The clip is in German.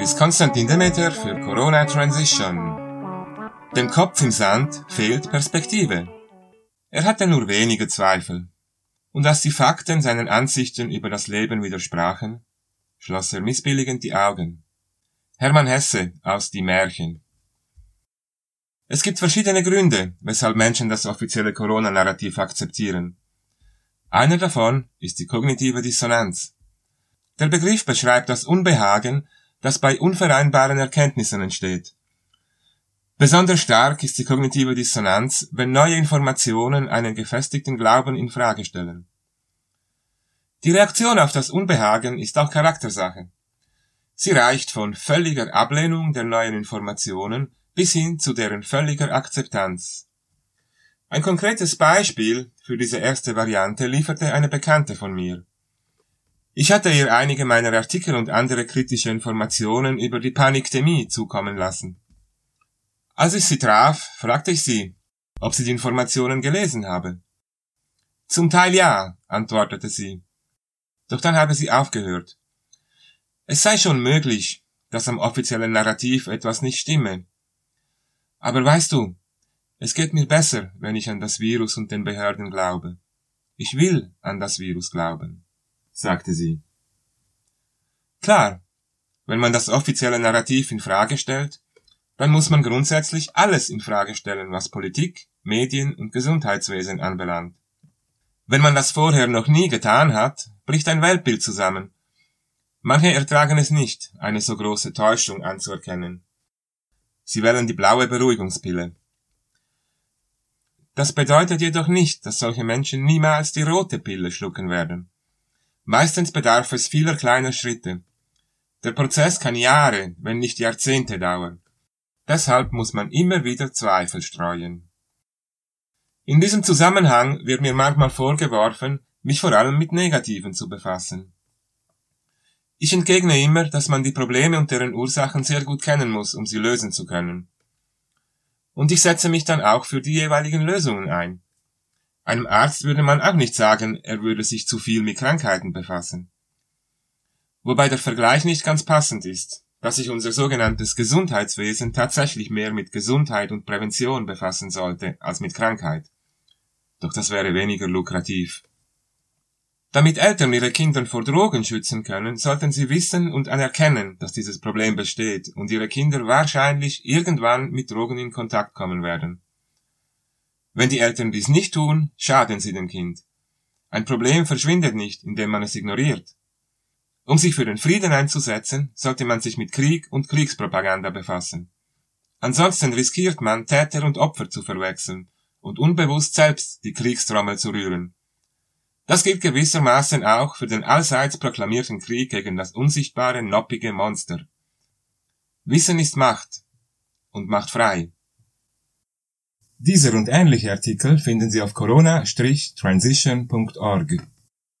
ist Konstantin Demeter für Corona Transition. Dem Kopf im Sand fehlt Perspektive. Er hatte nur wenige Zweifel. Und als die Fakten seinen Ansichten über das Leben widersprachen, schloss er missbilligend die Augen. Hermann Hesse aus Die Märchen. Es gibt verschiedene Gründe, weshalb Menschen das offizielle Corona-Narrativ akzeptieren. Einer davon ist die kognitive Dissonanz. Der Begriff beschreibt das Unbehagen, das bei unvereinbaren Erkenntnissen entsteht. Besonders stark ist die kognitive Dissonanz, wenn neue Informationen einen gefestigten Glauben in Frage stellen. Die Reaktion auf das Unbehagen ist auch Charaktersache. Sie reicht von völliger Ablehnung der neuen Informationen bis hin zu deren völliger Akzeptanz. Ein konkretes Beispiel für diese erste Variante lieferte eine Bekannte von mir. Ich hatte ihr einige meiner Artikel und andere kritische Informationen über die Panikdemie zukommen lassen. Als ich sie traf, fragte ich sie, ob sie die Informationen gelesen habe. Zum Teil ja, antwortete sie. Doch dann habe sie aufgehört. Es sei schon möglich, dass am offiziellen Narrativ etwas nicht stimme. Aber weißt du, es geht mir besser, wenn ich an das Virus und den Behörden glaube. Ich will an das Virus glauben sagte sie. Klar, wenn man das offizielle Narrativ in Frage stellt, dann muss man grundsätzlich alles in Frage stellen, was Politik, Medien und Gesundheitswesen anbelangt. Wenn man das vorher noch nie getan hat, bricht ein Weltbild zusammen. Manche ertragen es nicht, eine so große Täuschung anzuerkennen. Sie wählen die blaue Beruhigungspille. Das bedeutet jedoch nicht, dass solche Menschen niemals die rote Pille schlucken werden. Meistens bedarf es vieler kleiner Schritte. Der Prozess kann Jahre, wenn nicht Jahrzehnte dauern. Deshalb muss man immer wieder Zweifel streuen. In diesem Zusammenhang wird mir manchmal vorgeworfen, mich vor allem mit Negativen zu befassen. Ich entgegne immer, dass man die Probleme und deren Ursachen sehr gut kennen muss, um sie lösen zu können. Und ich setze mich dann auch für die jeweiligen Lösungen ein. Einem Arzt würde man auch nicht sagen, er würde sich zu viel mit Krankheiten befassen. Wobei der Vergleich nicht ganz passend ist, dass sich unser sogenanntes Gesundheitswesen tatsächlich mehr mit Gesundheit und Prävention befassen sollte als mit Krankheit. Doch das wäre weniger lukrativ. Damit Eltern ihre Kinder vor Drogen schützen können, sollten sie wissen und anerkennen, dass dieses Problem besteht und ihre Kinder wahrscheinlich irgendwann mit Drogen in Kontakt kommen werden. Wenn die Eltern dies nicht tun, schaden sie dem Kind. Ein Problem verschwindet nicht, indem man es ignoriert. Um sich für den Frieden einzusetzen, sollte man sich mit Krieg und Kriegspropaganda befassen. Ansonsten riskiert man, Täter und Opfer zu verwechseln und unbewusst selbst die Kriegstrommel zu rühren. Das gilt gewissermaßen auch für den allseits proklamierten Krieg gegen das unsichtbare, noppige Monster. Wissen ist Macht und macht frei. Dieser und ähnliche Artikel finden Sie auf corona-transition.org.